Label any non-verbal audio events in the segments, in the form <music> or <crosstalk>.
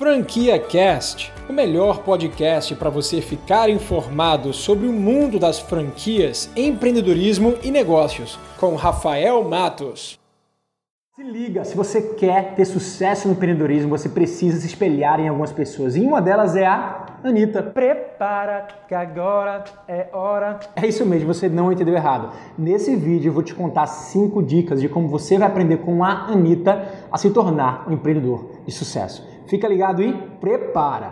Franquia Cast, o melhor podcast para você ficar informado sobre o mundo das franquias, empreendedorismo e negócios, com Rafael Matos. Se liga, se você quer ter sucesso no empreendedorismo, você precisa se espelhar em algumas pessoas. E uma delas é a Anitta. Prepara que agora é hora. É isso mesmo, você não entendeu errado. Nesse vídeo eu vou te contar cinco dicas de como você vai aprender com a Anitta a se tornar um empreendedor de sucesso. Fica ligado e prepara!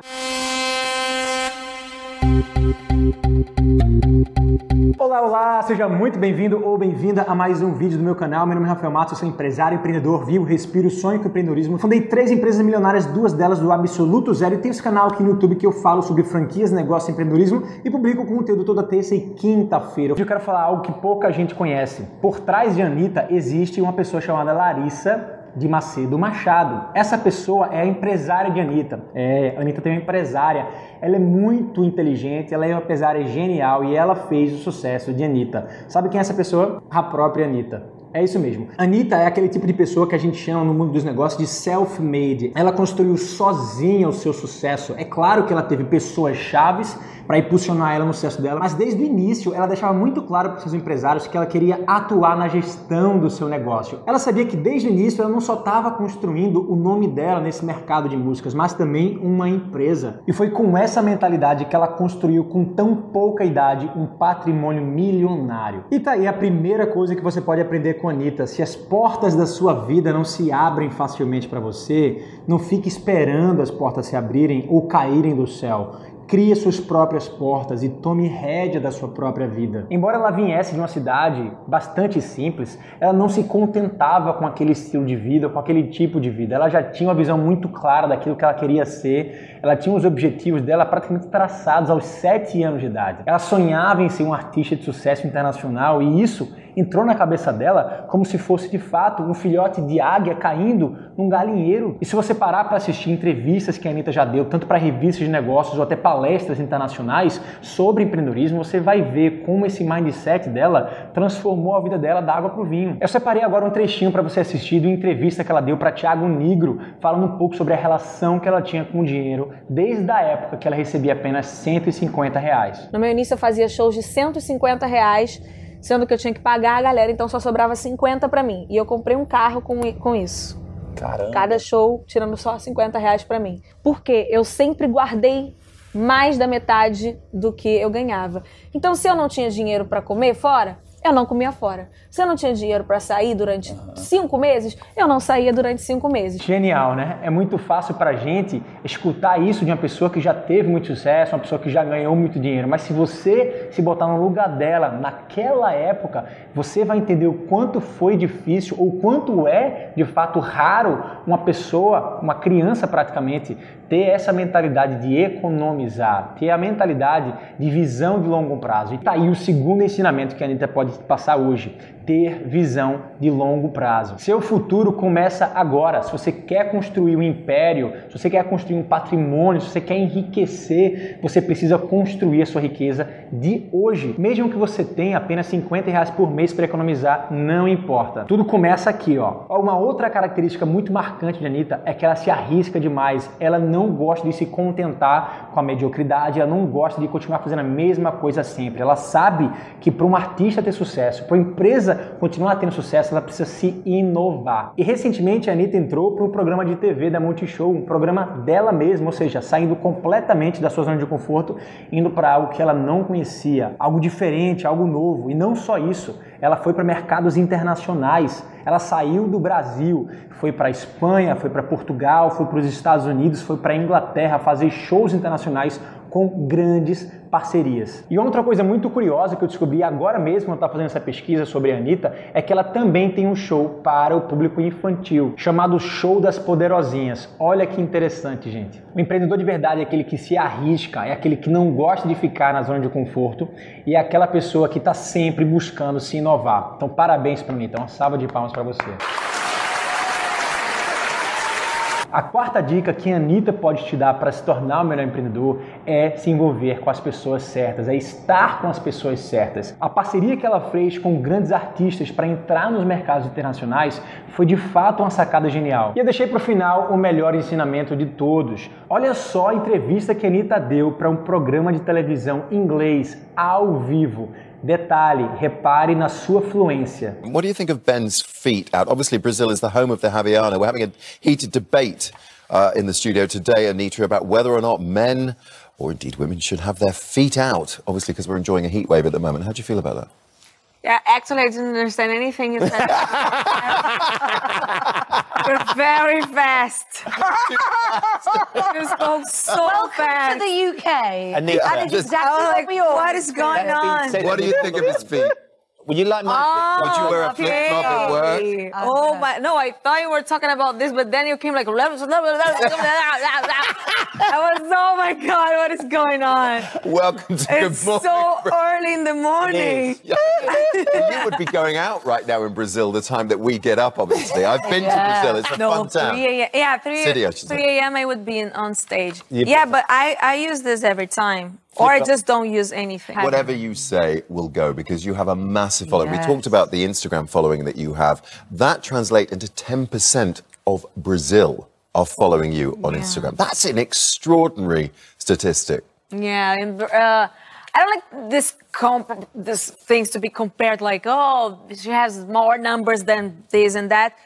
Olá, olá! Seja muito bem-vindo ou bem-vinda a mais um vídeo do meu canal. Meu nome é Rafael Matos, eu sou empresário, empreendedor, vivo, respiro, sonho com empreendedorismo. Fundei três empresas milionárias, duas delas do absoluto zero. E tenho esse canal aqui no YouTube que eu falo sobre franquias, negócio e empreendedorismo e publico conteúdo toda terça e quinta-feira. Hoje eu quero falar algo que pouca gente conhece. Por trás de Anitta existe uma pessoa chamada Larissa de Macedo Machado. Essa pessoa é a empresária de Anitta. É, a Anitta tem uma empresária. Ela é muito inteligente, ela é uma empresária genial e ela fez o sucesso de Anitta. Sabe quem é essa pessoa? A própria Anitta. É isso mesmo. Anitta é aquele tipo de pessoa que a gente chama no mundo dos negócios de self-made. Ela construiu sozinha o seu sucesso. É claro que ela teve pessoas chaves para impulsionar ela no sucesso dela, mas desde o início ela deixava muito claro para seus empresários que ela queria atuar na gestão do seu negócio. Ela sabia que desde o início ela não só estava construindo o nome dela nesse mercado de músicas, mas também uma empresa. E foi com essa mentalidade que ela construiu com tão pouca idade um patrimônio milionário. E tá aí a primeira coisa que você pode aprender com a Anitta. Se as portas da sua vida não se abrem facilmente para você, não fique esperando as portas se abrirem ou caírem do céu. Crie suas próprias portas e tome rédea da sua própria vida. Embora ela viesse de uma cidade bastante simples, ela não se contentava com aquele estilo de vida, com aquele tipo de vida. Ela já tinha uma visão muito clara daquilo que ela queria ser, ela tinha os objetivos dela praticamente traçados aos sete anos de idade. Ela sonhava em ser um artista de sucesso internacional e isso entrou na cabeça dela como se fosse de fato um filhote de águia caindo num galinheiro. E se você parar para assistir entrevistas que a Anitta já deu, tanto para revistas de negócios ou até palestras internacionais sobre empreendedorismo, você vai ver como esse mindset dela transformou a vida dela da água para o vinho. Eu separei agora um trechinho para você assistir de uma entrevista que ela deu para Tiago Nigro, falando um pouco sobre a relação que ela tinha com o dinheiro desde a época que ela recebia apenas 150 reais. No meu início eu fazia shows de 150 reais sendo que eu tinha que pagar a galera, então só sobrava 50 para mim. E eu comprei um carro com, com isso. Caramba. Cada show tirando só 50 reais para mim. Porque eu sempre guardei mais da metade do que eu ganhava. Então, se eu não tinha dinheiro para comer fora, eu não comia fora. Se eu não tinha dinheiro para sair durante uhum. cinco meses, eu não saía durante cinco meses. Genial, né? É muito fácil para gente escutar isso de uma pessoa que já teve muito sucesso, uma pessoa que já ganhou muito dinheiro. Mas se você se botar no lugar dela naquela época, você vai entender o quanto foi difícil ou quanto é de fato raro uma pessoa, uma criança praticamente, ter essa mentalidade de economizar, ter a mentalidade de visão de longo prazo. E tá aí o segundo ensinamento que a Anitta pode passar hoje ter visão de longo prazo. Seu futuro começa agora. Se você quer construir um império, se você quer construir um patrimônio, se você quer enriquecer, você precisa construir a sua riqueza de hoje. Mesmo que você tenha apenas 50 reais por mês para economizar, não importa. Tudo começa aqui, ó. Uma outra característica muito marcante de Anitta é que ela se arrisca demais. Ela não gosta de se contentar com a mediocridade, ela não gosta de continuar fazendo a mesma coisa sempre. Ela sabe que para um artista ter sucesso, para uma empresa continuar tendo sucesso, ela precisa se inovar. E recentemente a Anitta entrou para o programa de TV da Multishow, um programa dela mesma, ou seja, saindo completamente da sua zona de conforto, indo para algo que ela não conhecia, algo diferente, algo novo. E não só isso, ela foi para mercados internacionais. Ela saiu do Brasil, foi para a Espanha, foi para Portugal, foi para os Estados Unidos, foi para a Inglaterra fazer shows internacionais com grandes parcerias. E outra coisa muito curiosa que eu descobri agora mesmo, quando estava fazendo essa pesquisa sobre a Anitta, é que ela também tem um show para o público infantil, chamado Show das Poderosinhas. Olha que interessante, gente. O empreendedor de verdade é aquele que se arrisca, é aquele que não gosta de ficar na zona de conforto e é aquela pessoa que está sempre buscando se inovar. Então, parabéns para mim. Então, uma salva de palmas para você. A quarta dica que a Anitta pode te dar para se tornar o melhor empreendedor é se envolver com as pessoas certas, é estar com as pessoas certas. A parceria que ela fez com grandes artistas para entrar nos mercados internacionais foi de fato uma sacada genial. E eu deixei para o final o melhor ensinamento de todos. Olha só a entrevista que a Anitta deu para um programa de televisão inglês ao vivo. Detalhe, repare na sua fluência. What do you think of Ben's feet out? Obviously, Brazil is the home of the Javiana. We're having a heated debate uh, in the studio today, Anita, about whether or not men, or indeed women, should have their feet out. Obviously, because we're enjoying a heat wave at the moment. How do you feel about that? Yeah, actually, I didn't understand anything you said. You're very fast. you spoke so Welcome fast. to the UK. Anita, that is just- exactly I was what like, we all what is going on? What do you think of his feet? Would you like my? Oh, Would you wear a flip flop at work? okay. Oh, oh my! No, I thought you were talking about this, but then you came like. I was. Oh my God! What is going on? Welcome to It's Good Morning. so early in the morning. <laughs> Yeah. would be going out right now in Brazil the time that we get up, obviously. I've been to Brazil. It's a No, fun town. 3 a.m. Yeah, 3 City, I 3 a.m. I would be in, on stage. Yeah, Yeah, but- but I, I use this every time. Or I just don't use anything. Whatever you say will go because you have a massive following. We talked about the Instagram following that you have. That translates into 10% of Brazil are following you on Instagram. That's an extraordinary statistic. Yeah, and, uh, I don't like this comp- this things to be compared like, oh, she has more numbers than this and that,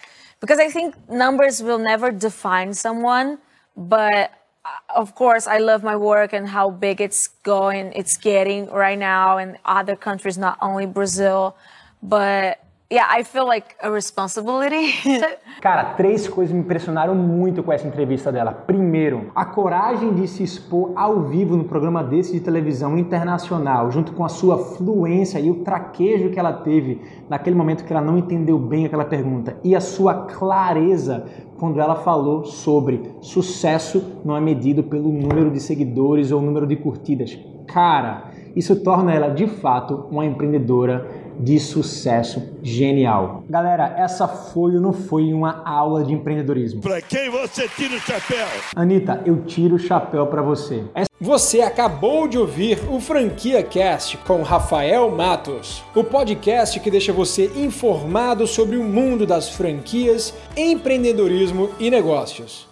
because I think numbers will never define someone. But uh, of course, I love my work and how big it's going, it's getting right now in other countries, not only Brazil. But yeah, I feel like a responsibility. <laughs> Cara, três coisas me impressionaram muito com essa entrevista dela. Primeiro, a coragem de se expor ao vivo no programa desse de televisão internacional, junto com a sua fluência e o traquejo que ela teve naquele momento que ela não entendeu bem aquela pergunta, e a sua clareza quando ela falou sobre sucesso não é medido pelo número de seguidores ou número de curtidas. Cara, isso torna ela de fato uma empreendedora de sucesso genial. Galera, essa foi ou não foi uma aula de empreendedorismo? Pra quem você tira o chapéu? Anitta, eu tiro o chapéu para você. Você acabou de ouvir o Franquia Cast com Rafael Matos, o podcast que deixa você informado sobre o mundo das franquias, empreendedorismo e negócios.